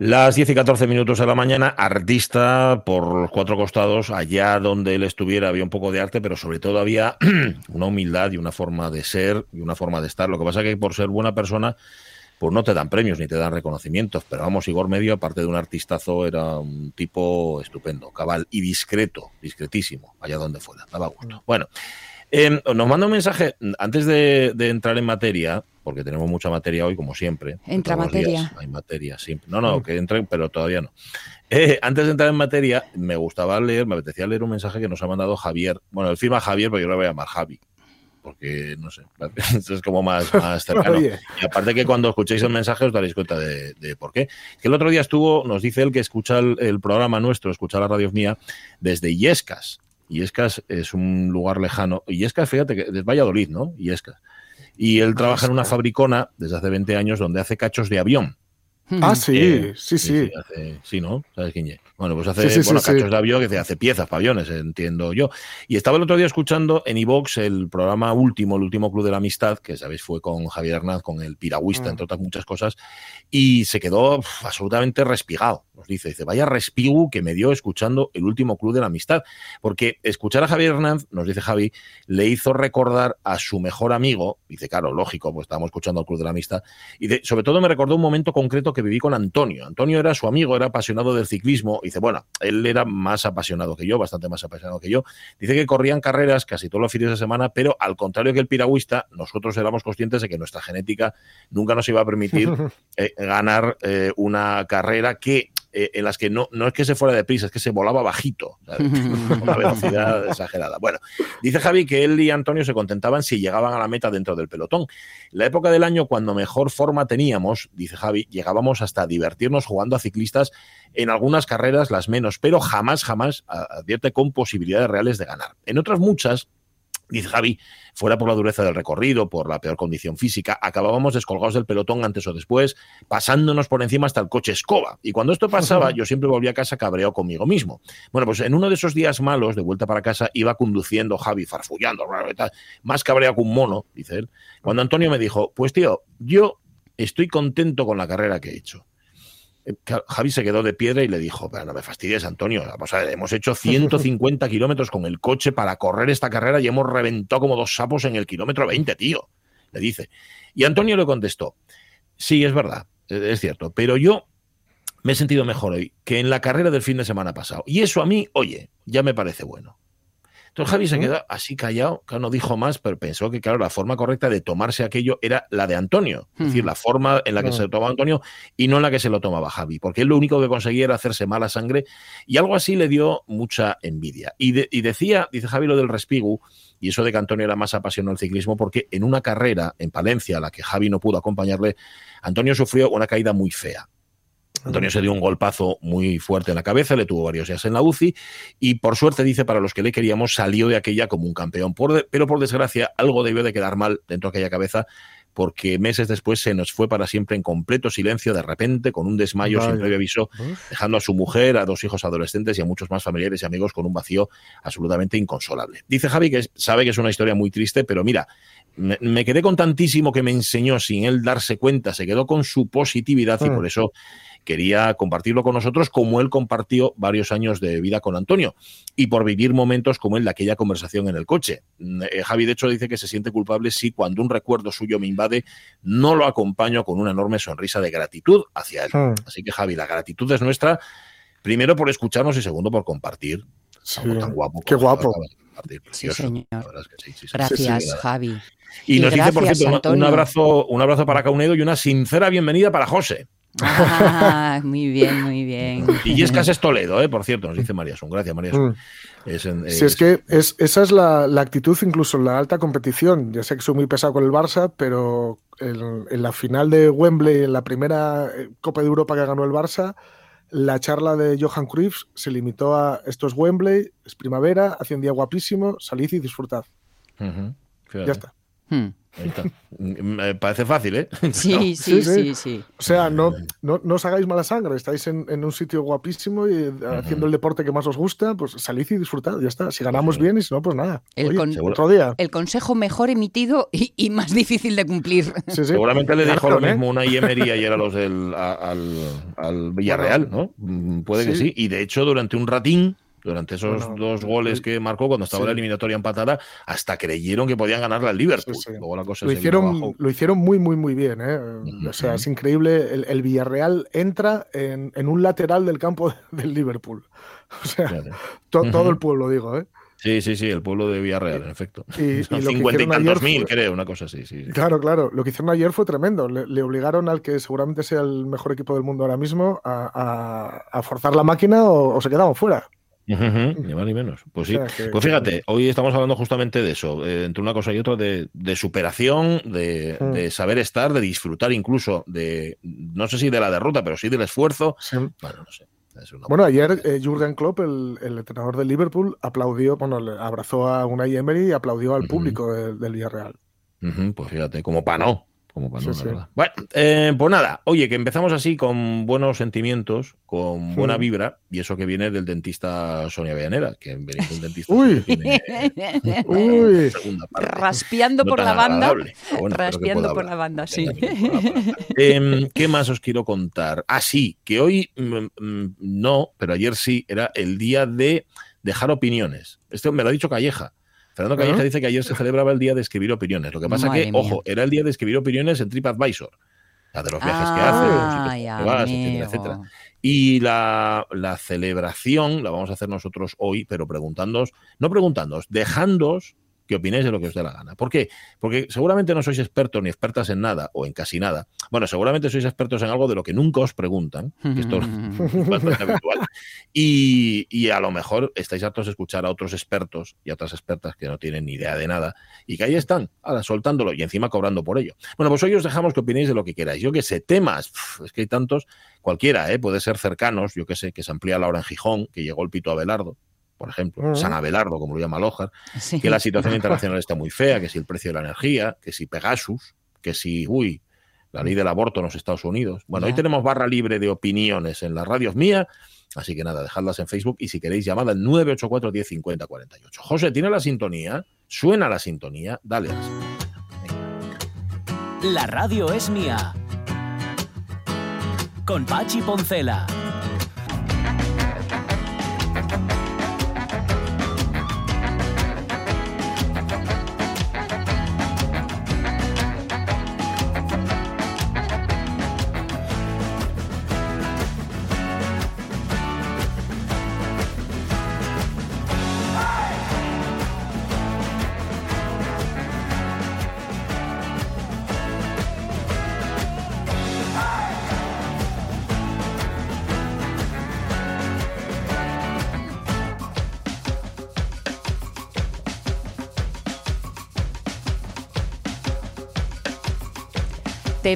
Las 10 y 14 minutos de la mañana, artista por los cuatro costados, allá donde él estuviera había un poco de arte, pero sobre todo había una humildad y una forma de ser y una forma de estar. Lo que pasa es que por ser buena persona, pues no te dan premios ni te dan reconocimientos. Pero vamos, Igor Medio, aparte de un artistazo, era un tipo estupendo, cabal y discreto, discretísimo, allá donde fuera, daba gusto. Bueno. Eh, nos manda un mensaje antes de, entrar en materia, porque tenemos mucha materia hoy, como siempre. Entra materia. hay materia, siempre. No, no, que entren, pero todavía no. Eh, antes de entrar en materia, me gustaba leer, me apetecía leer un mensaje que nos ha mandado Javier. Bueno, él firma Javier, pero yo lo voy a llamar Javi porque no sé, es como más, más cercano. y aparte que cuando escuchéis el mensaje os daréis cuenta de, por qué. Que el otro día estuvo, nos dice él que escucha el, el programa nuestro, escucha la radio mía, desde Illescas. Iescas es un lugar lejano. Iescas, fíjate que es Valladolid, ¿no? Iescas. Y él trabaja en una fabricona desde hace 20 años donde hace cachos de avión. Ah, sí, sí, sí. Sí, ¿no? ¿Sabes quién es? Bueno, pues hace bueno, cachos de avión, que hace piezas para aviones, entiendo yo. Y estaba el otro día escuchando en iVox el programa último, el último Club de la Amistad, que sabéis fue con Javier Hernández, con el piragüista, ah. entre otras muchas cosas, y se quedó absolutamente respigado. Nos dice, dice, vaya respigu que me dio escuchando el último Club de la Amistad. Porque escuchar a Javier Hernández, nos dice Javi, le hizo recordar a su mejor amigo, dice, claro, lógico, pues estábamos escuchando el Club de la Amistad, y sobre todo me recordó un momento concreto que viví con Antonio. Antonio era su amigo, era apasionado del ciclismo, dice, bueno, él era más apasionado que yo, bastante más apasionado que yo. Dice que corrían carreras casi todos los fines de semana, pero al contrario que el piragüista, nosotros éramos conscientes de que nuestra genética nunca nos iba a permitir eh, ganar eh, una carrera que eh, en las que no, no es que se fuera deprisa, es que se volaba bajito, con una velocidad exagerada. Bueno, dice Javi que él y Antonio se contentaban si llegaban a la meta dentro del pelotón. La época del año cuando mejor forma teníamos, dice Javi, llegábamos hasta divertirnos jugando a ciclistas en algunas carreras, las menos, pero jamás, jamás advierte con posibilidades reales de ganar. En otras muchas, Dice Javi, fuera por la dureza del recorrido, por la peor condición física, acabábamos descolgados del pelotón antes o después, pasándonos por encima hasta el coche escoba. Y cuando esto pasaba, yo siempre volvía a casa cabreado conmigo mismo. Bueno, pues en uno de esos días malos, de vuelta para casa, iba conduciendo Javi, farfullando, más cabreado que un mono, dice él. Cuando Antonio me dijo, pues tío, yo estoy contento con la carrera que he hecho. Javi se quedó de piedra y le dijo, no me fastidies, Antonio, vamos a hemos hecho 150 kilómetros con el coche para correr esta carrera y hemos reventado como dos sapos en el kilómetro 20, tío, le dice. Y Antonio le contestó, sí, es verdad, e-, es cierto, pero yo me he sentido mejor hoy que en la carrera del fin de semana pasado. Y eso a mí, oye, ya me parece bueno. Entonces Javi se quedó así callado, claro, no dijo más, pero pensó que, claro, la forma correcta de tomarse aquello era la de Antonio, es decir, la forma en la que se lo tomaba Antonio y no en la que se lo tomaba Javi, porque él lo único que conseguía era hacerse mala sangre y algo así le dio mucha envidia. Y, decía, dice Javi lo del respigu, y eso de que Antonio era más apasionado el ciclismo, porque en una carrera en Palencia, a la que Javi no pudo acompañarle, Antonio sufrió una caída muy fea. Antonio se dio un golpazo muy fuerte en la cabeza, le tuvo varios días en la UCI y por suerte, dice, para los que le queríamos, salió de aquella como un campeón. pero por desgracia, algo debió de quedar mal dentro de aquella cabeza porque meses después se nos fue para siempre en completo silencio, de repente, con un desmayo sin previo aviso, dejando a su mujer, a dos hijos adolescentes y a muchos más familiares y amigos con un vacío absolutamente inconsolable. Dice Javi que sabe que es una historia muy triste, pero mira, me, me quedé con tantísimo que me enseñó sin él darse cuenta, se quedó con su positividad y ah. por eso quería compartirlo con nosotros como él compartió varios años de vida con Antonio y por vivir momentos como el de aquella conversación en el coche. Mm, eh, Javi, de hecho, dice que se siente culpable si cuando un recuerdo suyo me invade, no lo acompaño con una enorme sonrisa de gratitud hacia él. Así que, Javi, la gratitud es nuestra, primero por escucharnos y segundo por compartir. tan guapo. Qué guapo. Gracias, Javi. Y, nos dice, por cierto, un abrazo, un abrazo para Caunedo y una sincera bienvenida para José. Ah, muy bien, muy bien. Y es es Toledo, ¿eh? por cierto, nos dice María Sun. Gracias, María Sun. Mm. Si es que esa es la, actitud incluso en la alta competición. Ya sé que soy muy pesado con el Barça, pero en, la final de Wembley, en la primera eh, Copa de Europa que ganó el Barça, la charla de Johan Cruyff se limitó a esto es Wembley, es primavera, hace un día guapísimo, salid y disfrutad. Ya está. Hmm. Me parece fácil, ¿eh? Sí, sí, sí, sí, O sea, no, no, os hagáis mala sangre, estáis en, un sitio guapísimo y haciendo el deporte que más os gusta, pues salid y disfrutad, ya está. Si ganamos bien y si no, pues nada. El, otro día. el consejo mejor emitido y, más difícil de cumplir. Seguramente le dijo lo mismo una Yemery ayer a los del al, al Villarreal, ¿no? Mm, puede que sí. Y de hecho, durante un ratín durante esos dos goles que marcó cuando estaba la eliminatoria empatada, hasta creyeron que podían ganarle al Liverpool. lo, hicieron, lo hicieron muy, muy, muy bien. ¿eh? O sea, es increíble. El, Villarreal entra en, un lateral del campo del Liverpool. O sea, todo el pueblo, digo. ¿eh? Sí, sí, sí, el pueblo de Villarreal, en efecto. Y, cincuenta y tantos mil, creo, una cosa así. Sí, Claro, claro. Lo que hicieron ayer fue tremendo. Le, obligaron al que seguramente sea el mejor equipo del mundo ahora mismo a, forzar la máquina o se quedaban fuera ni más ni menos. Pues sí. Pues fíjate, hoy estamos hablando justamente de eso, eh, entre una cosa y otra, de, superación, hmm. de, saber estar, de disfrutar incluso de, no sé si de la derrota, pero sí del esfuerzo. Bueno, no sé. Bueno, ayer eh, Jurgen Klopp, el, entrenador del Liverpool, aplaudió, bueno, abrazó a Unai Emery y aplaudió al público del, del Villarreal. pues fíjate, como para no. Como Bueno, eh, pues nada, oye, que empezamos así con buenos sentimientos, con buena vibra, y eso que viene del dentista Sonia Villanera, que viene un dentista. Uy, Uy. Raspiando por la banda. Raspiando por la banda, sí. Em, ¿Qué más os quiero contar? Ah, sí, que hoy mm, mm, no, pero ayer sí, era el día de dejar opiniones. Esto me lo ha dicho Calleja. Fernando Calleja dice que ayer se celebraba el día de escribir opiniones. Lo que pasa que, ojo, era el día de escribir opiniones en TripAdvisor. La de los viajes que hace, etcétera, Y la, la, celebración la vamos a hacer nosotros hoy, pero preguntándoos, no preguntándoos, dejándoos que opinéis de lo que os dé la gana. ¿Por qué? Porque seguramente no sois expertos ni expertas en nada o en casi nada. Bueno, seguramente sois expertos en algo de lo que nunca os preguntan, que esto es bastante habitual. Y, a lo mejor estáis hartos de escuchar a otros expertos y a otras expertas que no tienen ni idea de nada y que ahí están, ahora soltándolo y encima cobrando por ello. Bueno, pues hoy os dejamos que opinéis de lo que queráis. Yo que sé, temas, es que hay tantos, cualquiera, ¿eh? puede ser cercanos, yo que sé, que se amplía la hora en Gijón, que llegó el pito Abelardo, por ejemplo, San Abelardo, como lo llama Lojar, que la situación internacional está muy fea, que si el precio de la energía, que si Pegasus, que si, uy, la ley del aborto en los Estados Unidos. Bueno, hoy tenemos barra libre de opiniones en las radios mía, así que nada, dejadlas en Facebook y si queréis llamad al 984 10 50 48. José, ¿tiene la sintonía? ¿Suena la sintonía? Dale a la La radio es mía. Con Pachi Poncela.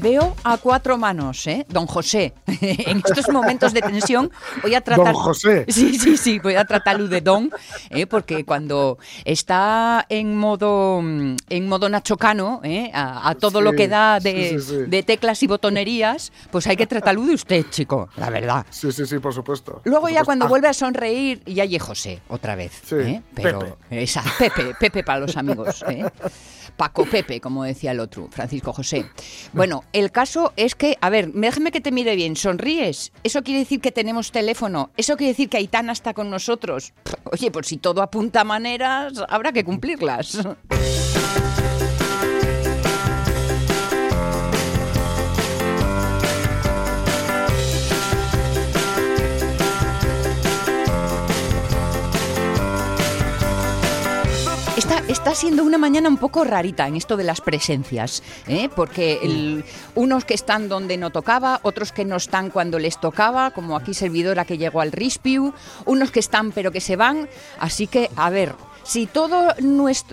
Veo a cuatro manos, ¿eh? Don José. en estos momentos de tensión voy a tratar... Don José. Sí, sí, sí, voy a tratarlo de don, ¿eh? porque cuando está en modo, en modo nachocano, ¿eh? a, todo lo que da de, teclas y botonerías, pues hay que tratarlo de usted, chico, la verdad. Sí, sí, sí, por supuesto. Luego ya cuando ah. vuelve a sonreír, ya hay José, otra vez. ¿eh? Pero, Pepe. Esa, Pepe, Pepe para los amigos. ¿eh? Paco Pepe, como decía el otro, Francisco José. Bueno, el caso es que, a ver, déjame que te mire bien, ¿sonríes? Eso quiere decir que tenemos teléfono, eso quiere decir que Aitana está con nosotros. Oye, pues si todo apunta a maneras, habrá que cumplirlas. Está, siendo una mañana un poco rarita en esto de las presencias, ¿eh? porque unos que están donde no tocaba, otros que no están cuando les tocaba, como aquí servidora que llegó al Rispiu, unos que están pero que se van. Así que, a ver, si todo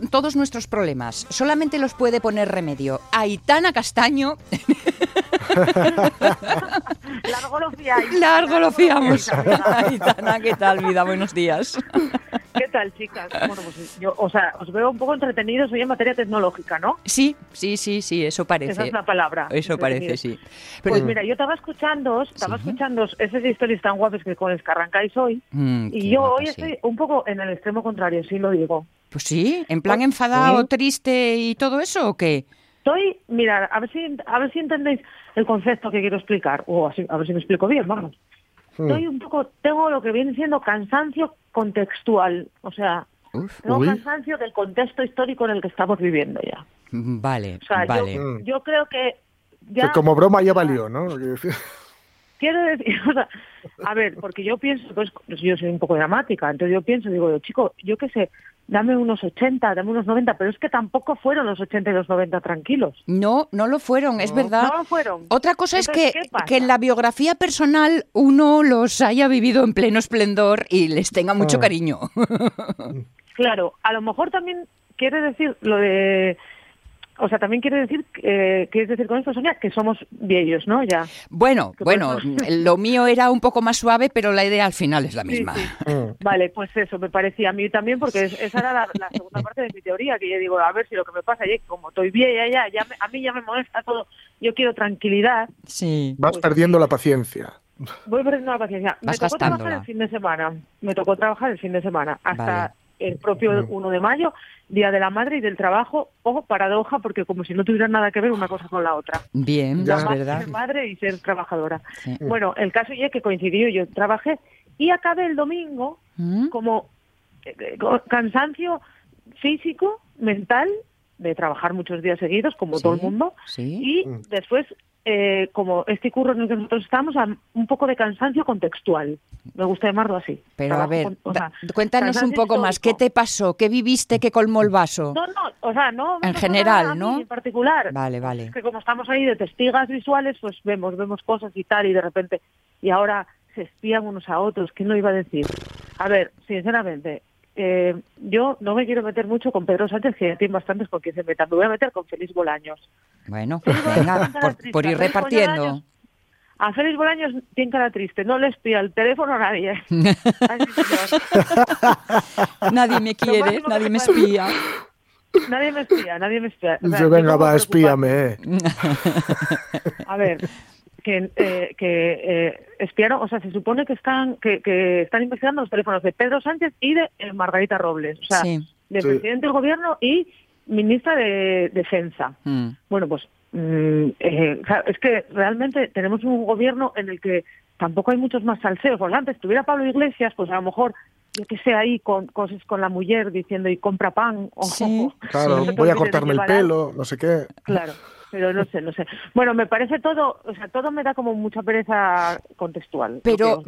todos nuestros problemas solamente los puede poner remedio Aitana Castaño. Largo lo fiamos. Largo lo fiamos. Aitana, ¿qué tal, vida? Buenos días. ¿Qué tal, chicas? Bueno, pues yo, o sea, os veo un poco entretenidos hoy en materia tecnológica, ¿no? Sí, sí, sí, sí, eso parece. Esa es la palabra. Eso parece, sí. pues mira, yo estaba escuchando, estaba escuchando esas historias tan guapas que con las que arrancáis hoy, mm, y yo hoy estoy un poco en el extremo contrario, sí lo digo. Pues sí, en plan pues, enfadado, triste y todo eso, ¿o qué? Estoy, mira, a ver si a ver si entendéis el concepto que quiero explicar, o así, a ver si me explico bien, vamos. Hmm. Estoy un poco, tengo lo que viene siendo cansancio contextual, o sea, tengo cansancio del contexto histórico en el que estamos viviendo ya. Vale, vale. Yo, creo que ya... como broma ya valió, ¿no? Quiero decir, o sea, a ver, porque yo pienso, pues yo soy un poco dramática, entonces yo pienso, digo, chico, yo qué sé, dame unos 80, dame unos 90, pero es que tampoco fueron los 80 y los 90 tranquilos. No, no lo fueron, es verdad. No lo fueron. Otra cosa es que, que en la biografía personal uno los haya vivido en pleno esplendor y les tenga mucho ah. cariño. claro, a lo mejor también quiere decir lo de o sea, también quiere decir, eh, ¿quieres decir con esto, Sonia? Que somos viejos, ¿no? Ya. Bueno, bueno, lo mío era un poco más suave, pero la idea al final es la misma. Mm. Vale, pues eso, me parecía a mí también, porque esa era la, segunda parte de mi teoría, que yo digo, a ver si lo que me pasa, es como estoy vieja ya, ya, a mí ya me molesta todo, yo quiero tranquilidad. Sí. Vas pues perdiendo la paciencia. Voy perdiendo la paciencia. me tocó trabajar el fin de semana, me tocó trabajar el fin de semana, hasta el propio 1 de mayo, Día de la Madre y del Trabajo, o paradoja, porque como si no tuviera nada que ver una cosa con la otra. Bien, ya es verdad. Ser madre y ser trabajadora. Bueno, el caso ya que coincidió, yo trabajé y acabé el domingo ¿Mm? como eh, cansancio físico, mental, de trabajar muchos días seguidos, como todo el mundo, y mm. después eh, como este curro en el que nosotros estamos, un poco de cansancio contextual. Me gusta llamarlo así. Pero a ver, cuéntanos un poco más. ¿Qué te pasó? ¿Qué viviste que colmó el vaso? No, no, o sea, no. En general, ¿no? En particular. Vale, vale. Es que como estamos ahí de testigas visuales, pues vemos, vemos cosas y tal, y de repente, y ahora se espían unos a otros. ¿Quién lo iba a decir? A ver, sinceramente, eh, yo no me quiero meter mucho con Pedro Sánchez, que tiene bastantes con quien se metan. Me voy a meter con Félix Bolaños. Bueno, venga, por, ir repartiendo. A Félix Bolaños tiene cara triste, no le espía el teléfono a nadie. nadie me quiere, nadie me espía. Nadie me espía, nadie me espía. venga, va, espíame. A ver, que, eh, que eh, espiaron, o sea, se supone que están que, que, están investigando los teléfonos de Pedro Sánchez y de eh, Margarita Robles, o sea, del presidente del gobierno y ministra de Defensa. Mm. Bueno, pues mm, eh, es que realmente tenemos un gobierno en el que tampoco hay muchos más salseos. Porque antes tuviera Pablo Iglesias, pues a lo mejor yo que sé ahí con cosas con la mujer diciendo y compra pan o claro voy a cortarme el pelo no sé qué claro pero no sé, no sé. Bueno, me parece todo, o sea, todo me da como mucha pereza contextual. Pero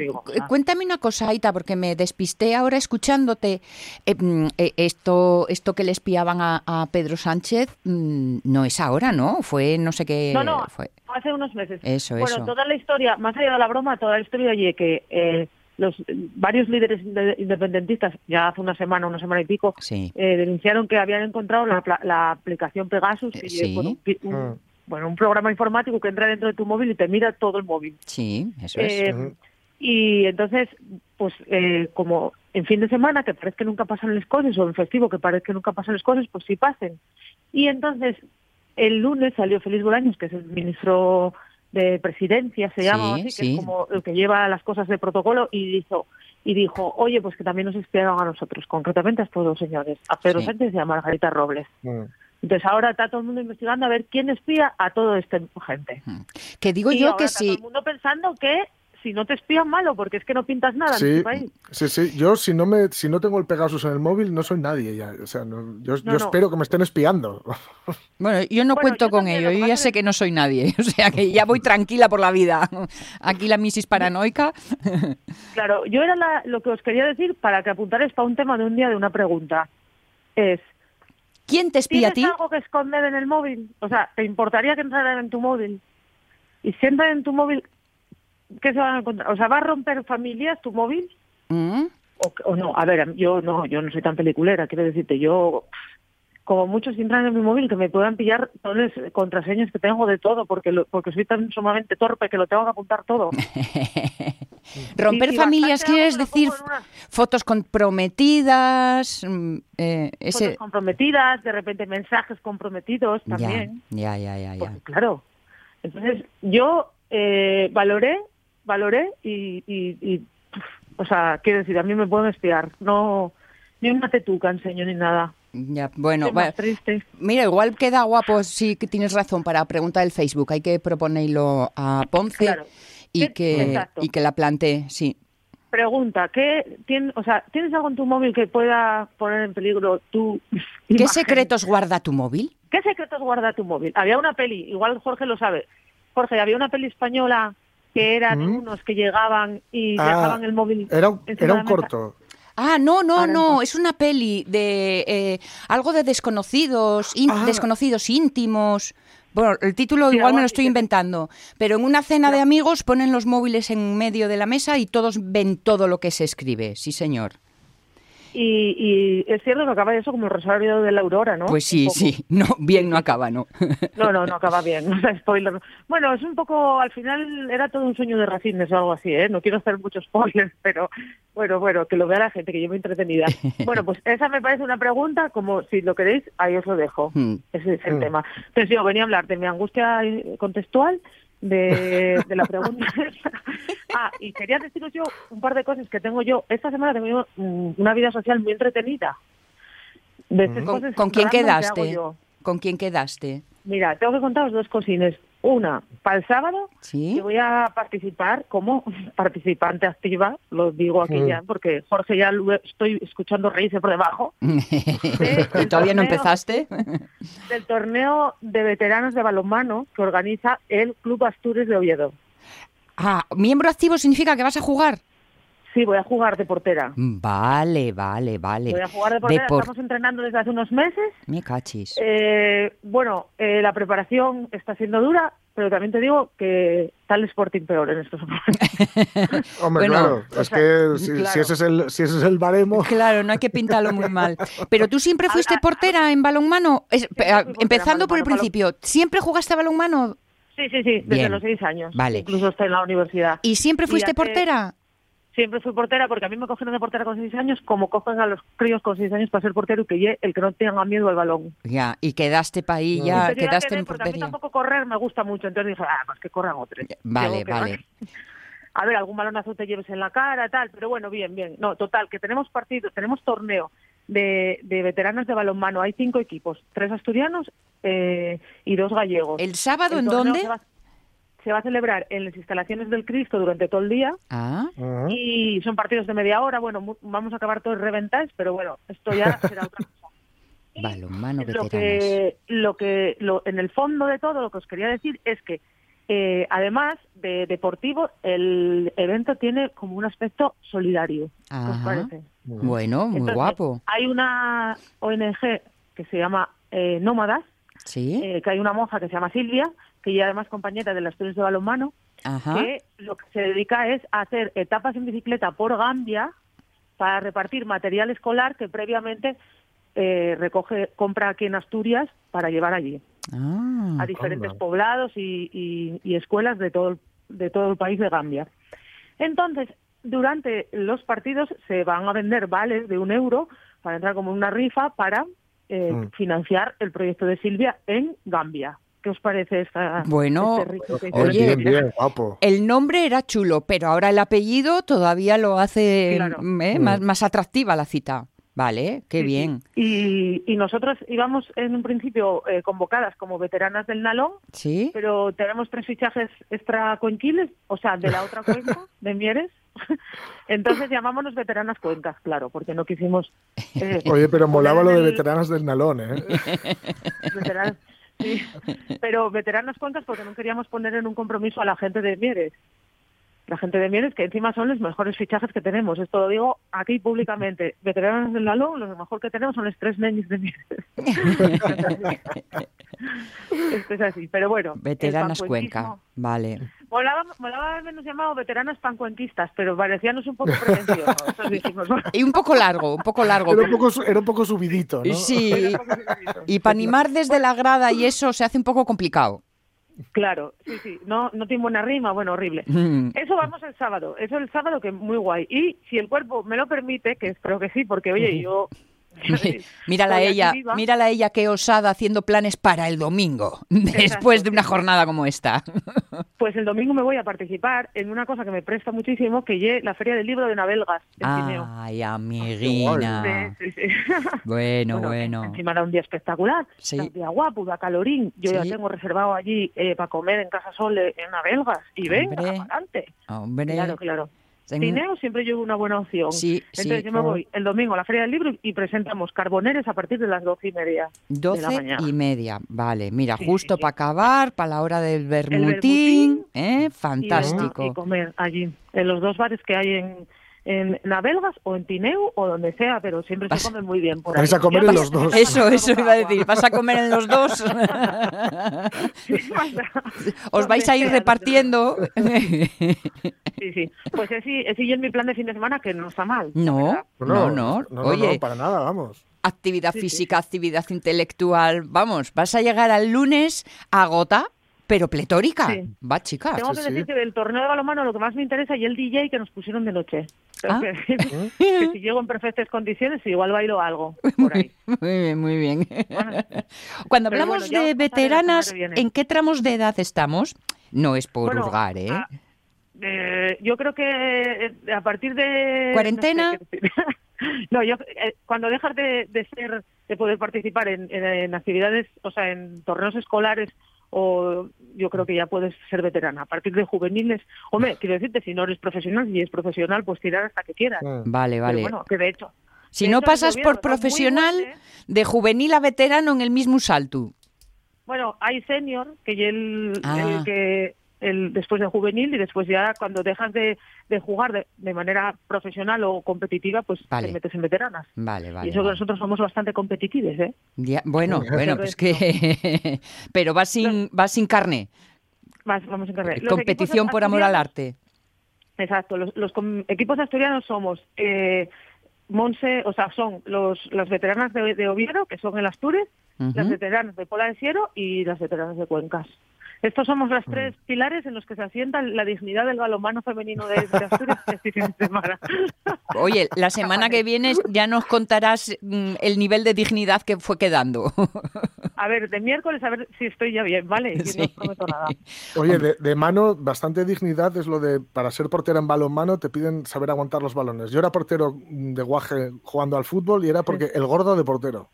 cuéntame una cosa, Aita, porque me despisté ahora escuchándote. Eh, mm, eh, esto, esto que le espiaban a, Pedro Sánchez mm, no es ahora, ¿no? Fue no sé qué. No, no, fue. hace unos meses. Eso, bueno, toda la historia, más allá de la broma, toda la historia oye que eh, los varios líderes independentistas ya hace una semana, una semana y pico, eh, denunciaron que habían encontrado la, aplicación Pegasus, y, un, ah. bueno, un, programa informático que entra dentro de tu móvil y te mira todo el móvil. Sí, eso es. Eh, y entonces, pues eh, como en fin de semana, que parece que nunca pasan las cosas, o en festivo, que parece que nunca pasan las cosas, pues sí pasen. Y entonces, el lunes salió Félix Bolaños, que es el ministro de presidencia, se llama así, que es como el que lleva las cosas de protocolo, y dijo, y dijo, oye, pues que también nos espiaron a nosotros, concretamente a estos dos señores, a Pedro Sánchez y a Margarita Robles. Mm. Entonces ahora está todo el mundo investigando a ver quién espía a toda esta gente. Mm. Que digo yo que sí. Todo el mundo pensando que si no te espían malo, porque es que no pintas nada sí, en tu país. Sí, sí, yo si no me si no tengo el Pegasus en el móvil no soy nadie ya, o sea, yo, espero que me estén espiando. Bueno, yo no cuento con ello, yo ya sé que no soy nadie, o sea, que ya voy tranquila por la vida. Aquí la misis paranoica. Claro, yo era lo que os quería decir para que apuntarais para un tema de un día de una pregunta. Es ¿Quién te espía a ti? algo que esconder en el móvil? O sea, ¿te importaría que entraran en tu móvil? Y si entran en tu móvil, ¿qué se van a encontrar? O sea, ¿va a romper familias tu móvil? Mm. O, no, a ver, yo no, yo no soy tan peliculera, quiero decirte, yo como muchos entran en mi móvil que me puedan pillar todas las contraseñas que tengo de todo porque porque soy tan sumamente torpe que lo tengo que apuntar todo. Romper familias, ¿quieres decir una- fotos comprometidas? mm, eh, ese... fotos comprometidas, de repente mensajes comprometidos Ya, también. ya, ya, ya, ya. Porque, claro. Entonces, yo eh, valoré, valoré y, y, y, puf, o sea, quiero decir, a mí me pueden espiar. No, ni una tetuca enseño ni nada. Ya, bueno, va- triste. mira, igual queda guapo, sí que tienes razón para preguntar el Facebook. Hay que proponerlo a Ponce Claro. y, ¿Qué- que, exacto. y que la plantee, sí. Pregunta, ¿qué tiene, o sea, ¿tienes algo en tu móvil que pueda poner en peligro tu ¿Qué imagen? secretos guarda tu móvil? ¿Qué secretos guarda tu móvil? Había una peli, igual Jorge lo sabe. Jorge, había una peli española que era de ¿Mm? unos que llegaban y Ah, dejaban el móvil. Era un, era un corto. Ah, no, no, no, es una peli de eh, algo de desconocidos, Ah. desconocidos íntimos. Bueno, el título Sí, igual me lo estoy inventando, pero en una cena de amigos ponen los móviles en medio de la mesa y todos ven todo lo que se escribe. Sí, señor. Y, y es cierto que acaba eso como el rosario de la aurora, ¿no? Pues sí, sí, no, bien no acaba, ¿no? No, no, no acaba bien, spoiler. Bueno, es un poco, al final era todo un sueño de racines o algo así, ¿eh? No quiero hacer muchos spoilers, pero bueno, bueno, que lo vea la gente, que yo me entretenida. Bueno, pues esa me parece una pregunta, como si lo queréis, ahí os lo dejo. Hmm. Ese es el Mm. tema. Entonces yo venía a hablar de mi angustia eh, contextual, de, de la pregunta. ah, y quería deciros yo un par de cosas que tengo yo. Esta semana tengo mm, una vida social muy entretenida. De ¿Con, quién que quedaste? yo. ¿Con quién quedaste? Mira, tengo que contaros dos cosines. Una, para el sábado, ¿Sí? que voy a participar como participante activa, lo digo aquí ya, porque Jorge ya lo estoy escuchando reírse por debajo, ¿Y todavía no empezaste? del torneo de veteranos de balonmano que organiza el Club Astures de Oviedo. Ah, miembro activo significa que vas a jugar. Sí, voy a jugar de portera. Vale, vale, vale. Voy a jugar de portera. por- Estamos entrenando desde hace unos meses. Me cachis. Eh, bueno, eh, la preparación está siendo dura, pero también te digo que está el Sporting peor en estos momentos. Hombre, Bueno, claro. o Es sea, que si, claro. si ese es el, si ese es el baremo. Claro, no hay que pintarlo muy mal. Pero tú siempre fuiste portera en balonmano. Es- empezando por el principio, ¿siempre jugaste a balonmano? Sí, sí, sí, desde Bien. los seis años. Vale. Incluso hasta en la universidad. ¿Y siempre Y fuiste hace- portera? Siempre fui portera porque a mí me cogieron de portera con seis años, como cogen a los críos con seis años para ser portero y que ye- el que no tenga miedo al balón. Ya, y quedaste para ahí, ya quedaste quedé, en porque a mí portería. tampoco correr me gusta mucho, entonces dije, ah, pues que corran otros. Vale, vale. no. A ver, algún balonazo te lleves en la cara, tal, pero bueno, bien, bien. No, total, que tenemos partido, tenemos torneo de, de veteranos de balonmano. Hay cinco equipos, tres asturianos eh, y dos gallegos. ¿El sábado El en dónde? Se va, a celebrar en las instalaciones del Cristo durante todo el día Ah, y son partidos de media hora. Bueno, mu- vamos a acabar todos reventados, pero bueno, esto ya será otra cosa. Balonmano lo que, lo que lo, en el fondo de todo lo que os quería decir es que eh, además de deportivo, el evento tiene como un aspecto solidario. ¿Qué os Ajá. parece? Bueno, muy Entonces, guapo. Hay una ONG que se llama eh, Nómadas, Sí, eh, que hay una monja que se llama Silvia, que ya además compañera de las Estudios de Balonmano, ajá. que lo que se dedica es a hacer etapas en bicicleta por Gambia para repartir material escolar que previamente eh, recoge, compra aquí en Asturias para llevar allí Ah, a diferentes poblados y, y- y escuelas de todo, el- de todo el país de Gambia. Entonces, durante los partidos se van a vender vales de un euro para entrar como una rifa para eh, Mm. financiar el proyecto de Silvia en Gambia. ¿Qué os parece esta, Bueno, este que oye, bien, bien, guapo. El nombre era chulo, pero ahora el apellido todavía lo hace Claro. mm, ¿eh? más, más atractiva la cita. Vale, qué Sí, bien. Y, y nosotros íbamos en un principio eh, convocadas como veteranas del Nalón, ¿Sí? pero tenemos tres fichajes extra cuenquiles, o sea, de la otra cuenca, de Mieres. Entonces llamámonos veteranas cuencas, claro, porque no quisimos... eh, Oye, pero molaba lo de veteranas del Nalón, ¿eh? veteranas- sí. Pero veteranas cuencas porque no queríamos poner en un compromiso a la gente de Mieres. La gente de Mieres, que encima son los mejores fichajes que tenemos. Esto lo digo aquí públicamente. Veteranos del Nalón, lo mejor que tenemos son los tres nenis de Mieres. Esto es así, pero bueno. pancuenquismo- Cuenca. Vale. Molaba, molaba habernos llamado veteranas pancuenquistas, pero parecíamos un poco pretenciosos. Y un poco largo, un poco largo. Era un poco, era un poco subidito, ¿no? Sí, y para animar desde la grada y eso se hace un poco complicado. Claro, sí, sí. No, no tiene buena rima, bueno, horrible. Mm. Eso vamos el sábado. Eso el sábado que muy guay. Y si el cuerpo me lo permite, que espero que sí, porque oye, yo mírala ella, viva. mírala ella qué osada haciendo planes para el domingo, después de una jornada como esta. Pues el domingo me voy a participar en una cosa que me presta muchísimo, que es la Feria del Libro de Navelgas. Ay, amiguina. Sí, sí, sí. Bueno, bueno. Encima da un día espectacular, Sí. un día guapo, da calorín. Yo ya tengo reservado allí eh, para comer en Casa Sol eh, en Navelgas. Y venga, Hombre. adelante. Hombre. Claro, claro. Tineo siempre llevo una buena opción. Sí, Entonces sí. yo me voy el domingo a la Feria del Libro y presentamos carboneres a partir de las doce y media Doce y media, vale. Mira, Sí, justo para acabar, para la hora del vermutín, vermutín ¿eh? Y, Fantástico. y comer allí, en los dos bares que hay en, en Navelgas o en Tineu o donde sea, pero siempre Vas- se come muy bien. Por ahí. Vais a comer Yo en los dos. Eso, eso iba a decir. ¿Vas a comer en los dos? ¿Os vais a ir repartiendo? Sí, sí. Pues ese, ese es mi plan de fin de semana, que no está mal. No, no, no. no, Oye, no, para nada, vamos. actividad Sí, sí. física, actividad intelectual. Vamos, vas a llegar al lunes agota, pero pletórica. Sí. Va, chicas. Tengo que sí. decir que del torneo de balonmano lo que más me interesa y el DJ que nos pusieron de noche. Ah. que si llego en perfectas condiciones, igual bailo algo por ahí. Muy bien, muy bien. Bueno, Cuando hablamos bueno, de veteranas. ¿en qué tramos de edad estamos? No es por Bueno, hurgar, ¿eh? a- eh, yo creo que eh, a partir de... ¿Cuarentena? No, sé yo eh, cuando dejas de, de ser, de poder participar en, en- en actividades, o sea, en torneos escolares, o yo creo que ya puedes ser veterana. A partir de juveniles, hombre, quiero decirte, si no eres profesional y es profesional, pues tirar hasta que quieras. Mm. Vale, Pero vale. bueno, que de hecho... si de no hecho, pasas gobierno por profesional, fuerte. de juvenil a veterano en el mismo salto. Bueno, hay senior, que el, Ah. el que el, después de juvenil y después ya cuando dejas de, de jugar de, de manera profesional o competitiva, pues Vale. te metes en veteranas. Vale, y vale. eso que vale. nosotros somos bastante competitivos, ¿eh? Ya- bueno, Sí, bueno, pues es, que... pero vas sin, vas sin carne. Vas- vamos en carrera. Los Competición por amor al arte. Exacto, los, los com- equipos asturianos somos eh, Monse, o sea, son los las veteranas de, de Oviedo, que son el Astures, las veteranas de Pola de Siero y las veteranas de Cuencas. Estos somos los Mm. tres pilares en los que se asienta la dignidad del balonmano femenino de, de Asturias este fin de semana. Oye, la semana que viene ya nos contarás mm, el nivel de dignidad que fue quedando. A ver, de miércoles a ver si estoy ya bien, ¿vale? Yo Sí. no os prometo nada. Oye, de, de mano, bastante dignidad es lo de, para ser portera en balonmano te piden saber aguantar los balones. Yo era portero de guaje jugando al fútbol y era porque el gordo de portero.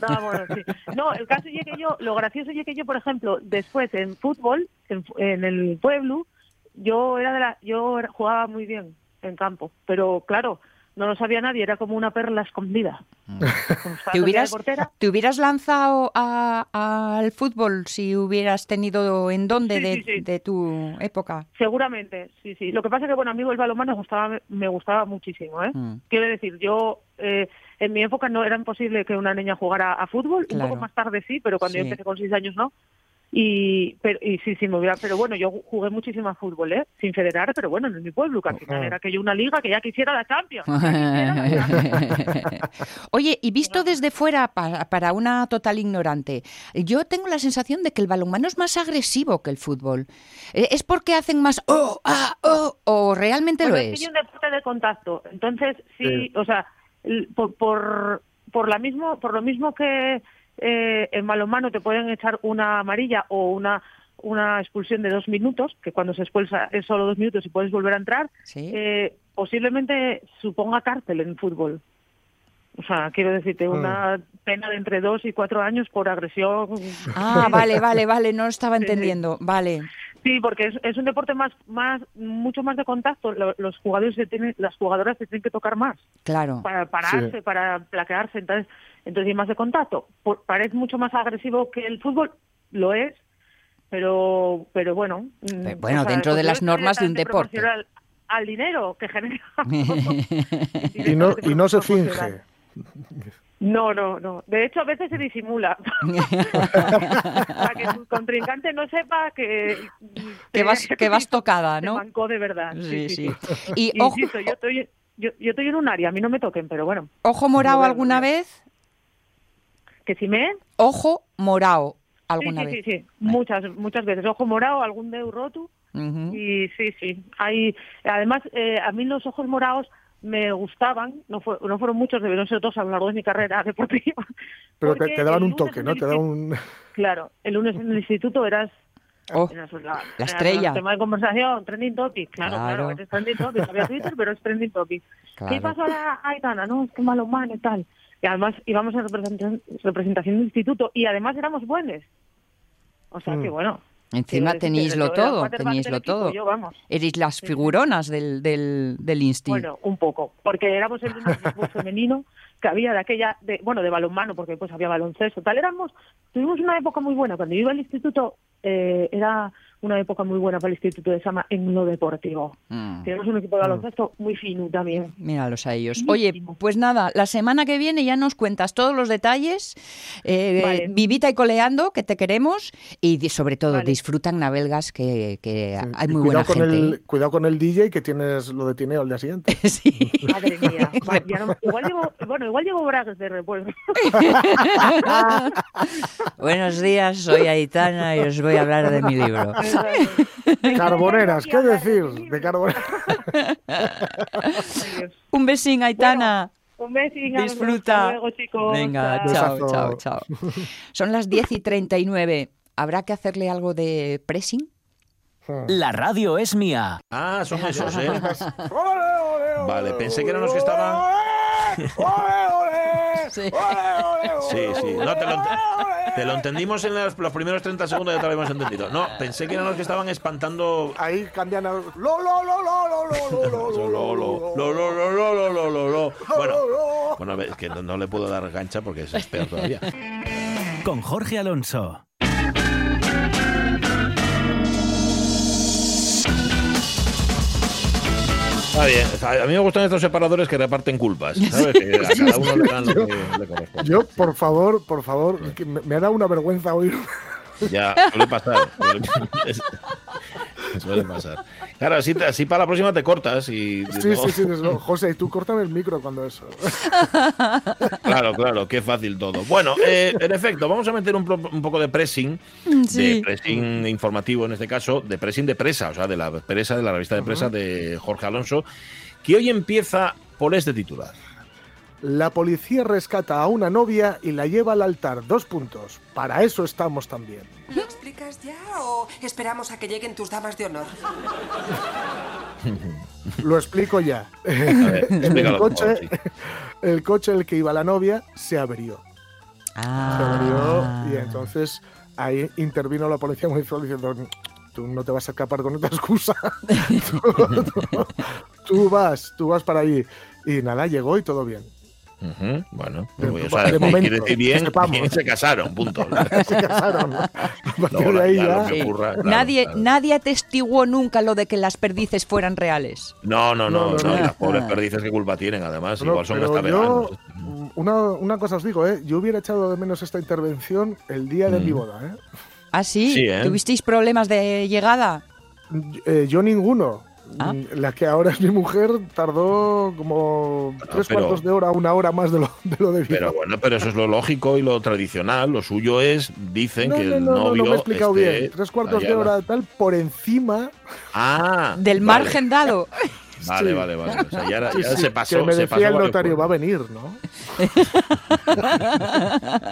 No, bueno, sí. No, el caso es que yo, lo gracioso es que yo, por ejemplo, después en fútbol, en, fu- en el pueblo, yo era de la, yo jugaba muy bien en campo, pero claro, no lo sabía nadie, era como una perla escondida. Estaba ¿Te hubieras, portera, ¿Te hubieras lanzado a- al fútbol si hubieras tenido en dónde Sí, de, sí, sí. de tu época? seguramente, sí, sí. Lo que pasa es que, bueno, a mí el balonmano me gustaba, me gustaba muchísimo, ¿eh? Mm. Quiero decir, yo eh, en mi época no era imposible que una niña jugara a fútbol, un Claro. poco más tarde sí, pero cuando yo empecé con seis años no. Y, pero, y sí, sí, me hubiera, pero bueno, yo jugué muchísimo a fútbol, ¿eh? Sin federar, pero bueno, en mi pueblo, que al final era aquello una liga que ya quisiera la Champions. ya quisiera la Champions. Oye, y visto desde fuera para, para una total ignorante, yo tengo la sensación de que el balonmano es más agresivo que el fútbol. Eh, ¿Es porque hacen más oh, ah, oh, o realmente Bueno, lo es que es? un deporte de contacto. Entonces, sí, Sí. o sea, por, por, por, la mismo, por lo mismo que eh, en balonmano te pueden echar una amarilla o una una expulsión de dos minutos, que cuando se expulsa es solo dos minutos y puedes volver a entrar, Sí. eh, posiblemente suponga cárcel en fútbol. O sea, quiero decirte, una pena de entre dos y cuatro años por agresión. Ah, vale, vale, vale, no estaba entendiendo. Vale. Sí, porque es, es un deporte más, más, mucho más de contacto. Lo- Los jugadores se tienen, las jugadoras se tienen que tocar más Claro. para pararse, Sí. para plaquearse, entonces, entonces hay más de contacto. Por- parece mucho más agresivo que el fútbol, lo es, pero, pero bueno. mm, Pero bueno, dentro de pues las normas de un deporte. proporcional Al dinero que genera. Y no, y no se finge. No, no, no. De hecho, a veces se disimula. Para que tu contrincante no sepa que... que vas, que vas tocada, ¿no? mancó de verdad. Sí, sí. sí. Y Y, ojo, insisto, yo estoy, yo, yo estoy en un área, a mí no me toquen, pero bueno, ojo morado alguna vez. que si me... Ojo morado. alguna sí, vez. Sí, sí, sí, muchas, muchas veces. Ojo morado, algún dedo roto. Y sí, sí. Hay, además, eh, a mí los ojos morados me gustaban, no, fue- no fueron muchos, debieron ser dos a lo largo de mi carrera deportiva. Pero te, daban un toque, ¿no? Te daban un... Claro, el lunes en el instituto eras, Oh, eras la, estrella. el tema de conversación, trending topic. Claro, Claro. claro, eres trending topic. Había Twitter, pero es trending topic. Claro. ¿Qué pasó a la Aitana? No, es que malo man y tal. Y además íbamos a representación, representación del instituto y además éramos buenos. O sea Mm. que bueno. Encima yo era todo, equipo, todo. Yo. Eres las figuronas del, del, del Insti. Bueno, un poco, porque éramos el único equipo femenino que había de aquella, de, bueno, de balonmano, porque pues había baloncesto, tal. Éramos, tuvimos una época muy buena. Cuando yo iba al instituto, eh, era una época muy buena para el instituto de Sama en lo deportivo. Mm. Tenemos un equipo de baloncesto muy fino también. Míralos a ellos. Oye, pues nada, la semana que viene ya nos cuentas todos los detalles. Eh, Vale. Vivita y coleando, que te queremos. Y sobre todo, Vale. disfrutan navelgas, que, que Sí. hay muy buena cuidado con gente. el Cuidado con el DJ que tienes lo de Tineo al día siguiente. ¿eh? Sí. Madre mía. Va, ya no- igual llevo, bueno, igual llevo bragas de repuesto. Buenos días, soy Aitana y os voy a hablar de mi libro. Carboneras, ¿qué decir de carboneras? Un besín, Aitana. Un besín. Disfruta. Hasta luego, chicos. Venga, Chao. chao, chao, chao. Son las 10 y 39. ¿Habrá que hacerle algo de pressing? La radio es mía. Ah, son esos, ¿eh? Vale, pensé que eran los que estaban. Sí. Sí, sí. No, te lo, te lo entendimos en los, los primeros 30 segundos, ya te lo habíamos entendido. No, pensé que eran los que estaban espantando. Ahí cambian a... Lo, lo, lo, lo, lo, lo, lo, Lo, lo, lo, lo, lo, lo, lo, lo, lo, lo, lo. Bueno, bueno, es que no, no le puedo dar gancha porque es peor todavía. Con Jorge Alonso. Está bien. A mí me gustan estos separadores que reparten culpas. ¿Sabes? Que a cada uno le dan lo que le corresponde. Yo, por favor, por favor, que me, me ha dado una vergüenza oír. Ya, suele pasar. Suele, pasar. Claro, así, así para la próxima te cortas y. Sí, sí, sí, desde luego. José, tú córtame el micro cuando eso. Claro, claro, qué fácil todo. Bueno, eh, en efecto, vamos a meter un, pro- un poco de pressing, Sí. de pressing informativo en este caso, de pressing de presa, o sea, de la presa, de la revista de presa de Jorge Alonso, que hoy empieza por este titular. La policía rescata a una novia y la lleva al altar. Dos puntos. Para eso estamos también. ¿Lo explicas ya o esperamos a que lleguen tus damas de honor? Lo explico ya. ver, en el coche, el coche en el que iba la novia se averió. Se Ah. averió y entonces ahí intervino la policía muy fuerte diciendo tú no te vas a escapar con esta excusa. tú, tú- tú vas, tú vas para allí. Y nada, llegó y todo bien. Ujú, bueno, De- pues, o sea, de momento, quiere decir bien, bien se casaron, punto. Se casaron. nadie, claro. nadie atestiguó nunca lo de que las perdices fueran reales. No, no, no, No, no, no, no. y las pobres perdices qué culpa tienen, además, igual son hasta yo, veganos. una, una cosa os digo, ¿eh? yo hubiera echado de menos esta intervención el día de mi boda. ¿eh? ¿Ah, sí? Sí, ¿eh? ¿Tuvisteis problemas de llegada? Eh, yo ninguno. Ah. La que ahora es mi mujer tardó como tres pero- cuartos de hora, una hora más de lo, de lo debido. Pero bueno, pero eso es lo lógico y lo tradicional. Lo suyo es, dicen no, que no, el no, no, novio. no me he explicado esté bien. Tres cuartos de hora tal por encima. Ah, Del vale, margen dado. Vale, Sí. vale, vale. O sea, ya, era- Sí, ya sí, se pasó. que me se decía pasó el notario, va a venir, ¿no?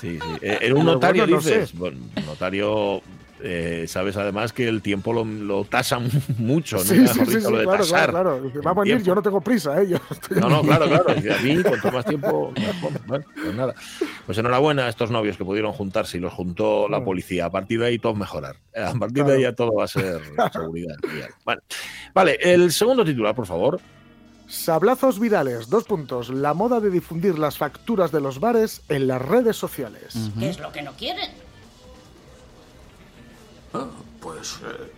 Sí, sí. Eh, En un notario bueno, no dices. sé. Bueno, notario. Eh, sabes además que el tiempo lo, lo tasan mucho, ¿no? Sí, Mejor sí, sí, dicho, sí, lo de claro, tasar. claro, claro. Va a venir, yo no tengo prisa, ¿eh? Yo estoy No, no, claro, claro. A mí, cuanto más tiempo, mejor. Bueno, pues nada. Pues enhorabuena a estos novios que pudieron juntarse y los juntó la policía. A partir de ahí todo mejorar. A partir de ahí ya todo va a ser seguridad. Bueno, vale, el segundo titular, por favor. Sablazos virales, dos puntos. La moda de difundir las facturas de los bares en las redes sociales. ¿Qué es lo que no quieren? Ah, pues eh,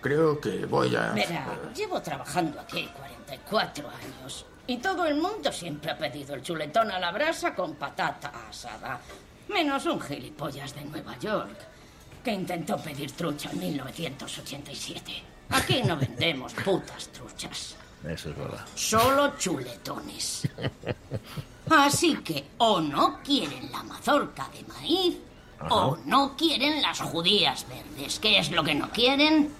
creo que voy a... Verá, llevo trabajando aquí 44 años y todo el mundo siempre ha pedido el chuletón a la brasa con patata asada. Menos un gilipollas de Nueva York que intentó pedir trucha en 1987. Aquí no vendemos putas truchas, Eso es verdad. solo chuletones. Así que o no quieren la mazorca de maíz o no quieren las judías verdes. ¿Qué es lo que no quieren?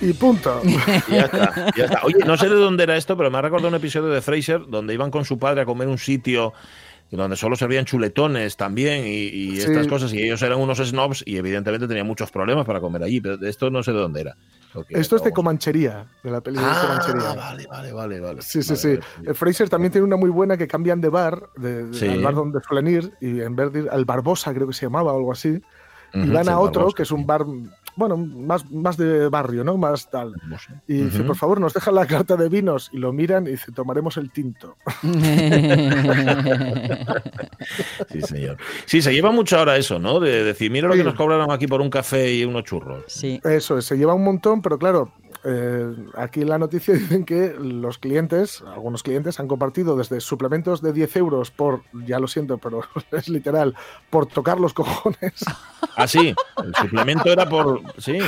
Y punto. ya está, ya está. Oye, no sé de dónde era esto, pero me ha recordado un episodio de Fraser donde iban con su padre a comer un sitio donde solo servían chuletones también y, estas cosas, y ellos eran unos snobs y evidentemente tenían muchos problemas para comer allí, pero esto no sé de dónde era. Esto es de Comanchería, de la película de ah, Comanchería. Vale, vale, vale, vale. Sí, sí, sí. Fraser también tiene una muy buena que cambian de bar, de, al bar donde suelen ir, y en vez de ir al Barbosa, creo que se llamaba o algo así, y van a otro, que es un bar bueno, más, más de barrio, ¿no? Más tal. Y dice, por favor, nos dejan la carta de vinos y lo miran y dice, tomaremos el tinto. sí, señor. Sí, se lleva mucho ahora eso, ¿no? De decir, mira lo que nos cobraron aquí por un café y unos churros. Sí. Eso, se lleva un montón, pero claro, eh, aquí en la noticia dicen que los clientes, algunos clientes, han compartido desde suplementos de 10 euros por, ya lo siento, pero es literal, por tocar los cojones. Ah, sí, el suplemento era por. Sí.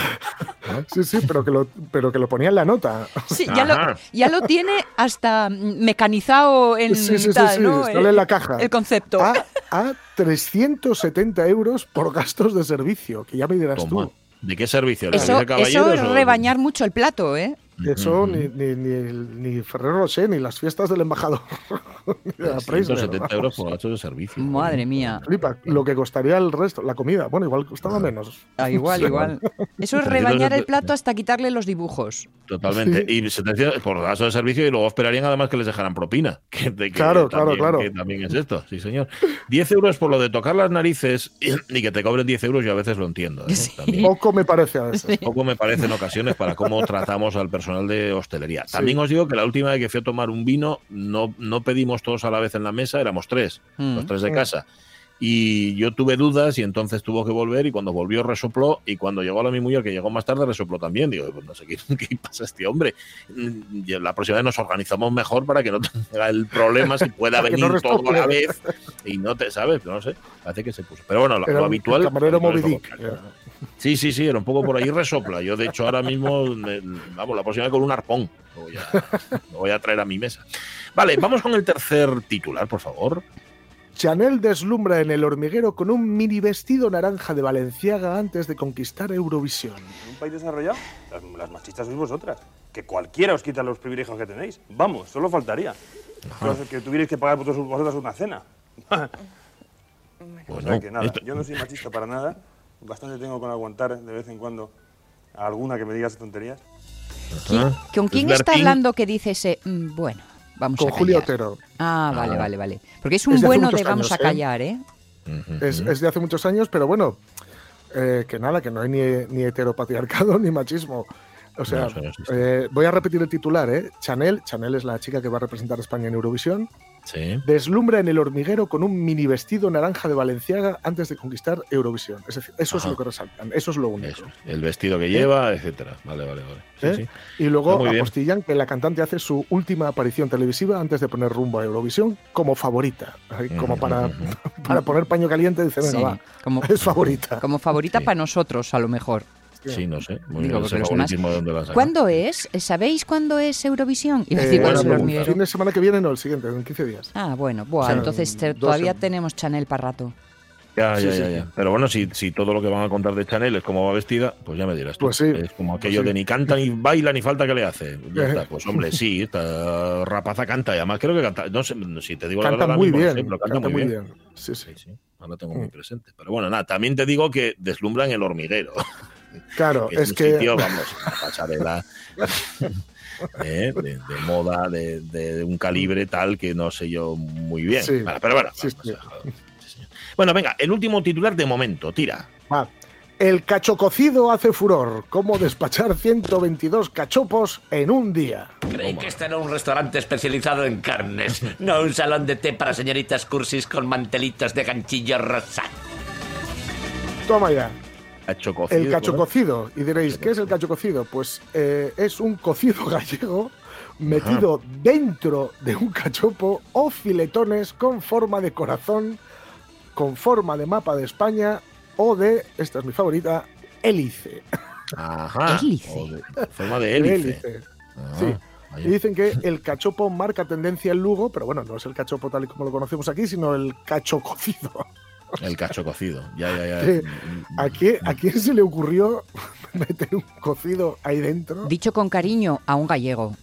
Sí, sí, pero que lo, pero que lo ponía en la nota. Sí, ya lo, ya lo, tiene hasta mecanizado en, sí, sí, tal, ¿no? en la caja. El concepto. A, a, 370 euros por gastos de servicio, que ya me dirás tú. ¿De qué servicio? Eso, eso es rebañar mucho el plato, ¿eh? Eso ni, ni, ni, ni, Ferrero Rocher, ni las fiestas del embajador. de la 170 euros por gasto de servicio. Madre mía. Flipa, lo que costaría el resto, la comida. Bueno, igual costaba menos. Ah, igual, igual. Eso es rebañar el plato hasta quitarle los dibujos. Totalmente. Y 70 por gasto de servicio y luego esperarían además que les dejaran propina. Que, claro, claro, claro. Que también es esto, sí, señor. 10 euros por lo de tocar las narices y, que te cobren 10 euros, yo a veces lo entiendo. ¿eh? Poco me parece a veces. Poco me parece en ocasiones para cómo tratamos al personal personal de hostelería. También os digo que la última vez que fui a tomar un vino, no, no pedimos todos a la vez en la mesa, éramos tres, los mm. tres de mm. casa. Y yo tuve dudas y entonces tuvo que volver y cuando volvió resopló y cuando llegó a la mi mujer, que llegó más tarde, resopló también. Digo, pues no sé qué, qué pasa este hombre. La próxima vez nos organizamos mejor para que no tenga el problema si pueda venir todo a la vez y no te, ¿sabes? No sé, parece que se puso. Pero bueno, lo, habitual... El camarero Sí, sí, sí, era un poco por ahí resopla. Yo, de hecho, ahora mismo, vamos, la próxima con un arpón. Lo voy, a, lo voy a traer a mi mesa. Vale, vamos con el tercer titular, por favor. Chanel deslumbra en el hormiguero con un mini vestido naranja de Valenciaga antes de conquistar Eurovisión. ¿En un país desarrollado? Las, machistas sois vosotras. Que cualquiera os quita los privilegios que tenéis. Vamos, solo faltaría. Que tuvierais que pagar vosotras una cena. Bueno, que nada, yo no soy machista para nada bastante tengo con aguantar de vez en cuando a alguna que me diga tonterías. ¿Con quién está hablando que dice ese, mm, bueno, vamos con a callar? Julio Otero. Ah, vale, ah. vale, vale. Porque es un bueno de vamos a ¿eh? callar, ¿eh? es, de hace muchos años, pero bueno, eh, que nada, que no hay ni, ni heteropatriarcado ni machismo. O sea, eh, voy a repetir el titular, ¿eh? Chanel, Chanel es la chica que va a representar a España en Eurovisión. Deslumbra en el hormiguero con un mini vestido naranja de Valenciaga antes de conquistar Eurovisión. Es decir, eso es lo que resaltan, eso es lo único. el vestido que lleva, etcétera. Vale, vale, vale. ¿Eh? Y luego apostillan que la cantante hace su última aparición televisiva antes de poner rumbo a Eurovisión como favorita. Como para, para poner paño caliente, dice, venga, va, como, es favorita. Como favorita para nosotros, a lo mejor. Sí, no sé. ¿Cuándo es? ¿Sabéis cuándo es Eurovisión? Y eh, el fin de semana que viene, no, el siguiente, en 15 días. Ah, bueno, entonces todavía tenemos Chanel para rato. Ya, ya, ya, ya, Pero bueno, si, si todo lo que van a contar de Chanel es cómo va vestida, pues ya me dirás tú. Pues sí. Es como aquello pues de ni canta ni baila ni falta que le hace. Pues hombre, sí, esta rapaza canta y además creo que canta. No sé si te digo la verdad. Muy bien, canta, canta, muy bien. Sí, sí. sí, Ahora tengo muy mm. presente. Pero bueno, nada, también te digo que deslumbra en el hormiguero. Claro, es, que. Sitio, vamos, pasarela. ¿eh? de, moda de, un calibre tal que no sé yo muy bien. pero bueno, bueno, venga, el último titular de momento, tira. El cacho cocido hace furor. ¿Cómo despachar 122 cachopos en un día? Creí que este era un restaurante especializado en carnes, no un salón de té para señoritas cursis con mantelitos de ganchillo rosa. Toma ya. El cacho cocido. Y diréis, ¿qué es el cacho cocido? Pues eh, es un cocido gallego metido dentro de un cachopo o filetones con forma de corazón, con forma de mapa de España o de, esta es mi favorita, hélice. Ajá. Hélice. forma de hélice. sí. Y dicen que el cachopo marca tendencia en Lugo, pero bueno, no es el cachopo tal y como lo conocemos aquí, sino el cacho cocido. El cacho cocido. Ya, ya, ya. ¿A, quién, ¿A quién se le ocurrió meter un cocido ahí dentro? Dicho con cariño a un gallego.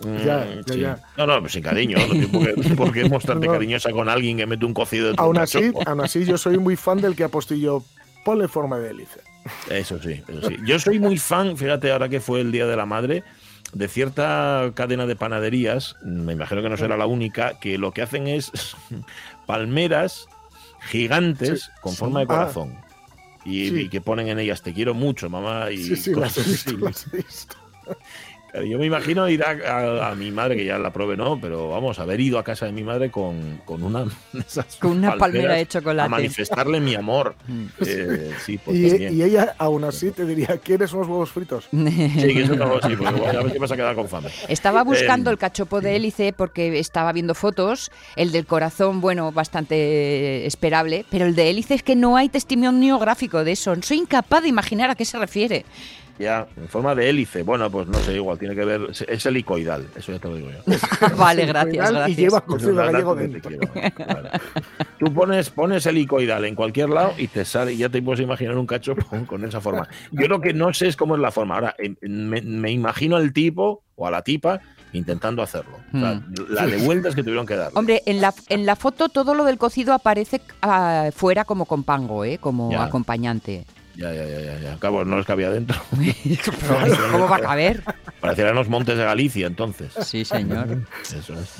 Ya, Mm, ya, sí. ya. No, no, pues sin cariño. No por qué, mostrarte No. cariñosa con alguien que mete un cocido dentro Aún un así, aún así, yo soy muy fan del que apostillo ponle forma de hélice. Eso sí, eso sí. Yo soy muy fan, fíjate, ahora que fue el Día de la Madre, de cierta cadena de panaderías, me imagino que no será la única, que lo que hacen es palmeras gigantes Sí, con forma de Ah. corazón. Y, Sí. y que ponen en ellas te quiero mucho, mamá. Y Sí, cosas así. Yo me imagino ir a, a- a mi madre, que ya la probé, ¿no? Pero vamos, haber ido a casa de mi madre con, con una esas Con una palmera de chocolate. A manifestarle mi amor. Eh, sí, pues Y, y ella, aún así, te diría: ¿Quieres unos huevos fritos? Sí, que eso no, sí, porque a ver qué vas a quedar con fame. Estaba buscando Eh, el cachopo de hélice porque estaba viendo fotos. El del corazón, bueno, bastante esperable. Pero el de hélice es que no hay testimonio gráfico de eso. Soy incapaz de imaginar a qué se refiere. Ya, en forma de hélice. Bueno, pues no sé, igual tiene que ver. Es helicoidal, eso ya te lo digo yo. vale, gracias, Y gracias. lleva Eso es cocido la gallego dentro. quiero, claro. Tú pones, pones helicoidal en cualquier lado y te sale, y ya te puedes imaginar un cacho con, con esa forma. Yo lo que no sé es cómo es la forma. Ahora, em, me, me imagino al tipo o a la tipa intentando hacerlo. O sea, la de vueltas que tuvieron que dar. Hombre, en la, en la foto todo lo del cocido aparece ah, fuera como con pango, ¿eh? como Ya. acompañante. Ya, ya, ya, ya, ya. Cabo, no les cabía dentro. ¿Cómo va a caber? Parecieran los montes de Galicia, entonces. Sí, señor. Eso es.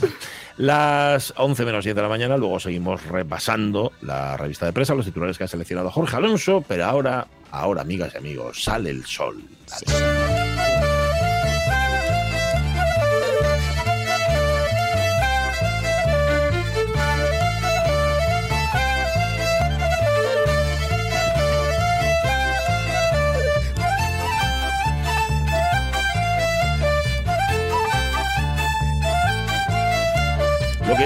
Las 11 menos 10 de la mañana, luego seguimos repasando la revista de prensa, los titulares que ha seleccionado Jorge Alonso, pero ahora, ahora, amigas y amigos, sale el sol. Lo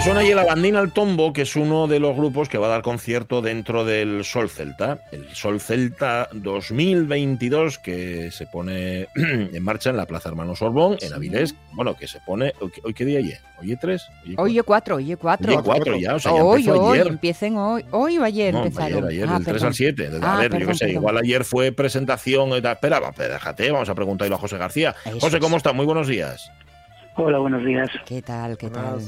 suena es la bandina al tombo, que es uno de los grupos que va a dar concierto dentro del Sol Celta, el Sol Celta 2022, que se pone en marcha en la Plaza Hermano Sorbón, en Avilés. Bueno, que se pone. ¿Hoy, qué día es? ¿Hoy es 3? Hoy 4, hoy 4. Hoy 4 ya, o sea, ya hoy, hoy, ayer. empiecen hoy. Hoy o ayer No, empezaron. ayer, ayer, Ah, del 3 perdón. al 7. Ah, a ver, yo perdón, qué sé, perdón. igual ayer fue presentación. tal. Espera, va, pero déjate, vamos a preguntarle a José García. Eso José, es. ¿cómo está? Muy buenos días. Hola, buenos días. ¿Qué tal? ¿Qué tal?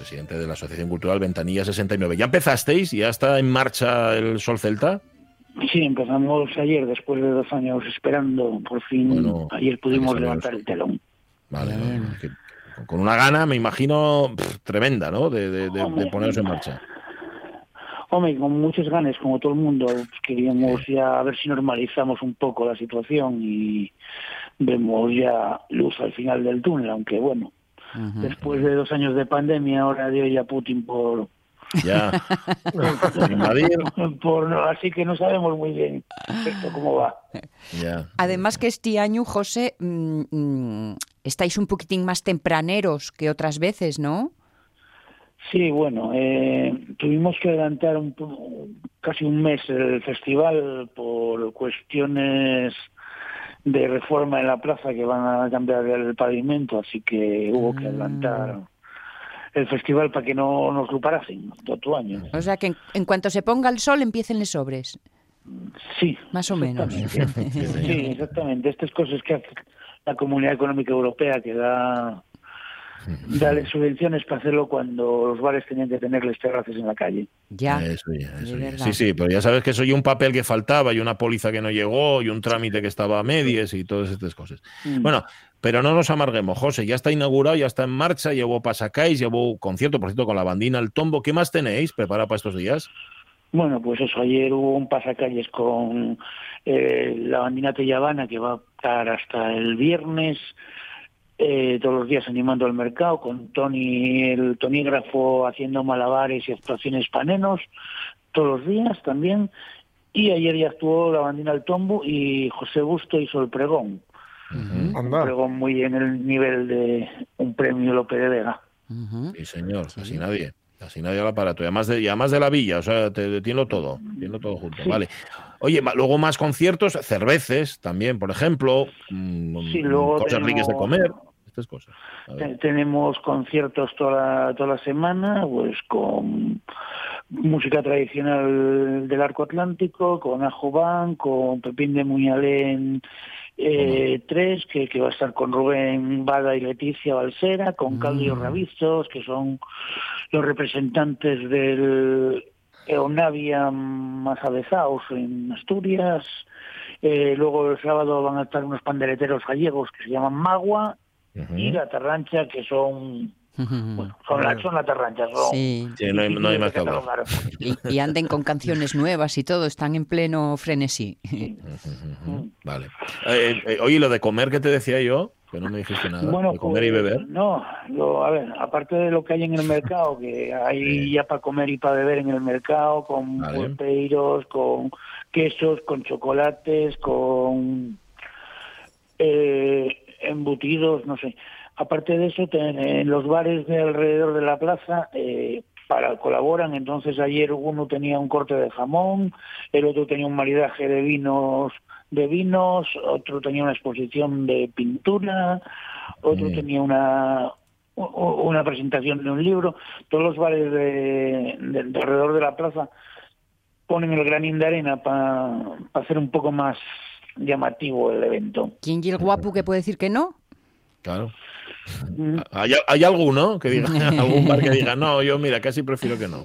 Presidente de la Asociación Cultural Ventanilla 69. ¿Ya empezasteis? ¿Ya está en marcha el Sol Celta? Sí, empezamos ayer, después de dos años esperando. Por fin, Bueno, ayer pudimos levantar el telón. Vale, vale, que- con una gana, me imagino, pff, tremenda, ¿no? De, de, de- de poneros en marcha. Hombre, con muchos ganes, como todo el mundo, pues, queríamos ya a ver si normalizamos un poco la situación y vemos ya luz al final del túnel, aunque bueno, después de dos años de pandemia, ahora dio ya Putin por... Ya. Por invadir. por no, así que no sabemos muy bien esto cómo va. Ya. Además que este año, José, mm, mm, estáis un poquitín más tempraneros que otras veces, ¿no? Sí, bueno, eh, tuvimos que adelantar un, casi un mes el festival por cuestiones de reforma en la plaza que van a cambiar el pavimento, así que hubo que adelantar el festival para que no nos lo parasen tu año. O sea que en, en cuanto se ponga el sol empiecen los sobres. Sí. Más o menos. Sí, exactamente. Estas cosas que hace la Comunidad Económica Europea que da darle subvenciones para hacerlo cuando los bares tenían que tenerles terrazas en la calle. Ya. Eso ya, eso de ya. verdad. Sí, sí, pero ya sabes que soy un papel que faltaba y una póliza que no llegó y un trámite que estaba a medias y todas estas cosas. Mm. Bueno, pero no nos amarguemos, José, ya está inaugurado, ya está en marcha, llevó pasacáis, llevó concierto, por cierto, con la bandina al tombo. ¿Qué más tenéis preparado para estos días? Bueno, pues eso, ayer hubo un pasacalles con eh, la bandina Tellavana que va a estar hasta el viernes, eh, todos los días animando al mercado, con Tony, el tonígrafo haciendo malabares y actuaciones panenos, todos los días también. Y ayer ya actuó la bandina al tombo y José Busto hizo el pregón. Un pregón muy en el nivel de un premio Lope de Vega. Sí, señor, casi nadie. Casi nadie al aparato. Y además de, y además de la villa, o sea, te, tiene todo. Tiene todo junto. Sí. Vale. Oye, ma- luego más conciertos, cerveces también, por ejemplo. mm, Sí, luego cosas tenemos- ricas de comer. Estas cosas. Tenemos conciertos toda la, toda la semana, pues con, música tradicional del arco atlántico, con Ajobán, con Pepín de Muñalén eh, 3, que, que va a estar con Rubén Bada y Leticia Balsera, con Claudio Ravizos, que son los representantes del Eonavia más avezados en Asturias. Eh, luego el sábado van a estar unos pandereteros gallegos que se llaman Magua y la Tarrancha, que son bueno, son, la, son la Tarrancha. Son, Sí. Sí, no hay, no hay más que. Y, y anden con canciones nuevas y todo, están en pleno frenesí. Vale. Eh, eh, oye, lo de comer que te decía yo, que no me dijiste nada, Bueno, de comer y pues, beber. No, lo- a ver, aparte de lo que hay en el mercado, que hay ya para comer y para beber en el mercado, con Vale. con quesos, con chocolates, con eh, embutidos, no sé. Aparte de eso, ten- en los bares de alrededor de la plaza eh, para colaboran. Entonces ayer uno tenía un corte de jamón, el otro tenía un maridaje de vinos de vinos, otro tenía una exposición de pintura, otro tenía una una presentación de un libro. Todos los bares de, de- de alrededor de la plaza ponen el granín de arena para hacer un poco más llamativo el evento. ¿Quién y el guapo que puede decir que no? Claro. Mm. ¿Hay, hay alguno que diga, algún bar que diga, no, yo mira, casi prefiero que no?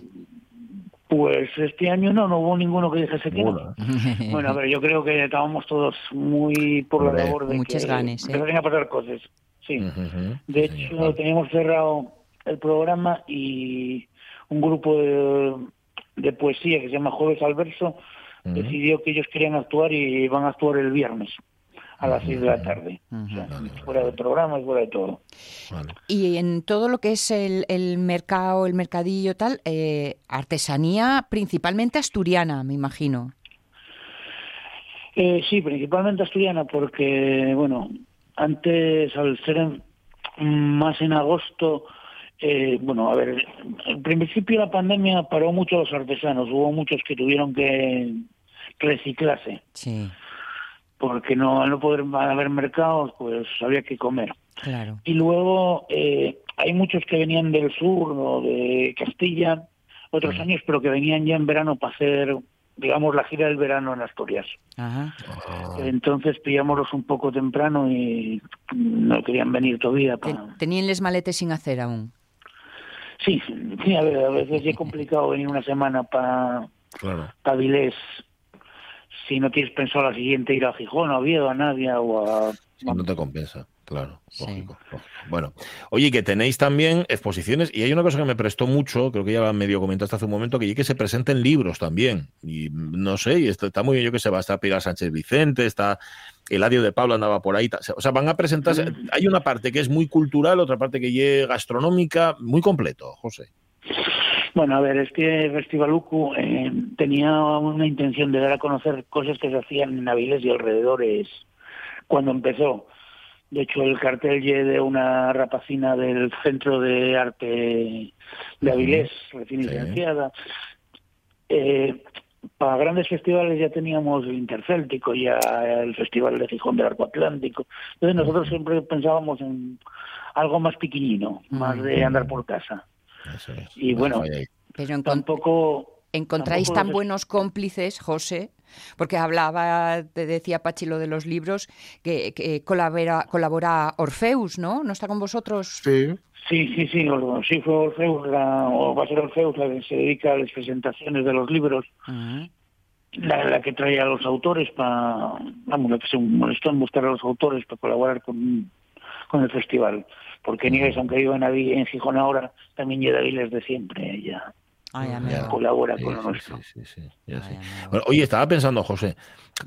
Pues este año no, no hubo ninguno que dijese que no. Ninguno. Bueno, a ver, yo creo que estábamos todos muy por la labor de Muchas que ganas, ¿eh? empezaran a pasar cosas. Sí. De Sí, hecho, claro. teníamos cerrado el programa y un grupo de, de poesía que se llama Jueves al Verso Decidió que ellos querían actuar y van a actuar el viernes a las seis de la tarde. O sea, Vale, fuera de programa y fuera de todo. Vale. Y en todo lo que es el, el mercado, el mercadillo tal, eh, artesanía principalmente asturiana, me imagino. Eh, sí, principalmente asturiana, porque, bueno, antes, al ser en- más en agosto, eh, bueno, a ver, en principio la pandemia paró mucho a los artesanos, hubo muchos que tuvieron que reciclarse, Sí, porque no, al no poder haber mercados, pues había que comer. claro. Y luego eh, hay muchos que venían del sur o de Castilla otros años, pero que venían ya en verano para hacer, digamos, la gira del verano en Asturias. Ajá. Entonces pillámoslos un poco temprano y no querían venir todavía. Ten- Pa... Tenían les maletes sin hacer aún. Sí, sí, a ver, a veces es complicado venir una semana para Claro. pa Vilés si no tienes pensado la siguiente ir a Gijón, a Oviedo, a Navia o a... Sí, no te compensa, claro, lógico, lógico. Bueno, oye, que tenéis también exposiciones, y hay una cosa que me prestó mucho, creo que ya medio comentaste hace un momento, que, que se presenten libros también. Y mm, no sé, y está muy bien, yo que sé, va a estar Pilar Sánchez Vicente, está Eladio de Pablo andaba por ahí. O sea, van a presentarse. Hay una parte que es muy cultural, otra parte que es gastronómica, muy completo, José. Bueno, a ver, es que Festival UCU eh, tenía una intención de dar a conocer cosas que se hacían en Avilés y alrededores cuando empezó. De hecho, el cartel de una rapacina del Centro de Arte de Avilés, recién Sí. licenciada. Eh, para grandes festivales ya teníamos el Intercéltico, ya el Festival de Gijón del Arco Atlántico. Entonces nosotros siempre pensábamos en algo más pequeñino, más de andar por casa. Eso es. Y bueno. Pero tampoco encontráis tampoco tan buenos cómplices, José, porque hablaba, te decía Pachi lo de los libros, que, que colabora, colabora Orfeus, ¿no? ¿No está con vosotros? Sí. Sí, sí, sí, sí fue Orfeus, la, o va a ser Orfeus la que se dedica a las presentaciones de los libros, la que trae a los autores para, vamos, la que se molestó en buscar a los autores para colaborar con, con el festival. Porque Nieves, aunque vive en, en Gijón ahora, también llega a Aviles de siempre, ella Ay, Ya. amigo. colabora con lo nuestro. Bueno, oye, estaba pensando, José,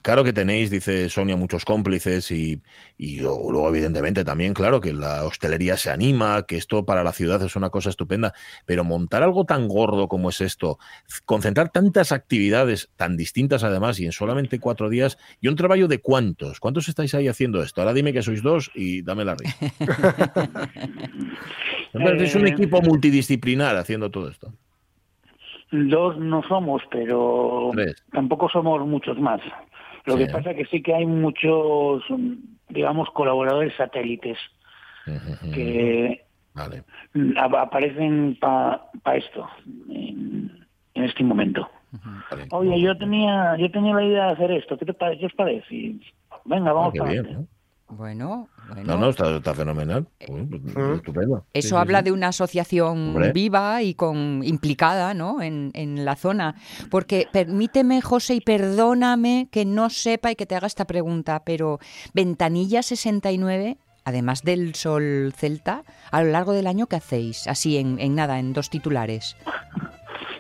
claro que tenéis, dice Sonia, muchos cómplices y, y luego, luego, evidentemente, también, claro, que la hostelería se anima, que esto para la ciudad es una cosa estupenda, pero montar algo tan gordo como es esto, concentrar tantas actividades tan distintas además y en solamente cuatro días, y un trabajo de cuántos, ¿cuántos estáis ahí haciendo esto? Ahora dime que sois dos y dame la risa. es un Eh, equipo multidisciplinar haciendo todo esto. Dos no somos, pero Tres. tampoco somos muchos más. Lo Sí. que pasa que sí que hay muchos, digamos, colaboradores satélites que Vale. aparecen para esto, en, en este momento. Oye, yo tenía yo tenía la idea de hacer esto, ¿qué, te parece? ¿Qué os parece? Y, venga, vamos Ah, para qué adelante. bien, Bueno, bueno. No, no, está, está fenomenal. Uy, pues, Estupendo. Eso Sí, sí, habla sí. de una asociación Hombre. viva y con implicada ¿no? en, en la zona. Porque permíteme, José, y perdóname que no sepa y que te haga esta pregunta, pero Ventanilla 69, además del Sol Celta, a lo largo del año, ¿qué hacéis? Así, en, en nada, en dos titulares.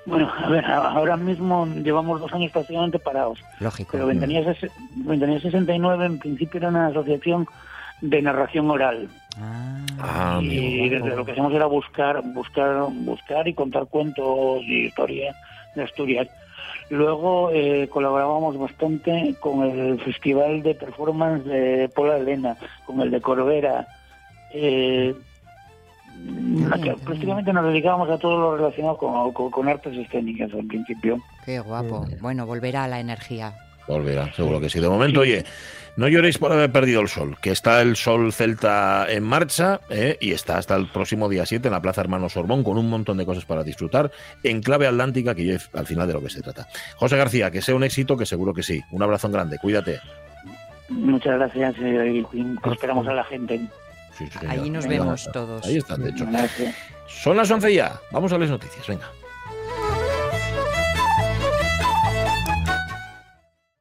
Bueno, a ver, ahora mismo llevamos dos años prácticamente parados. Lógico. Pero Ventanilla, Ventanilla 69 en principio era una asociación de narración oral. Ah, y amigo. desde lo que hacemos era buscar, buscar, buscar y contar cuentos y historias de Asturias. Luego eh, colaborábamos bastante con el Festival de Performance de Pola Elena, con el de Corbera. Eh, prácticamente nos dedicábamos a todo lo relacionado con, con- con artes escénicas al principio. Qué guapo. Bueno, volverá la energía. Volverá, seguro que sí. De momento, oye, no lloréis por haber perdido el sol, que está el sol celta en marcha ¿eh? y está hasta el próximo día 7 en la Plaza Hermano Sorbón con un montón de cosas para disfrutar en clave atlántica, que es al final de lo que se trata. José García, que sea un éxito, que seguro que sí. Un abrazo grande, cuídate. Muchas gracias eh, y esperamos a la gente. Sí. Ahí nos vemos todos. Ahí están, de hecho. Son las 11 ya. Vamos a las noticias, venga.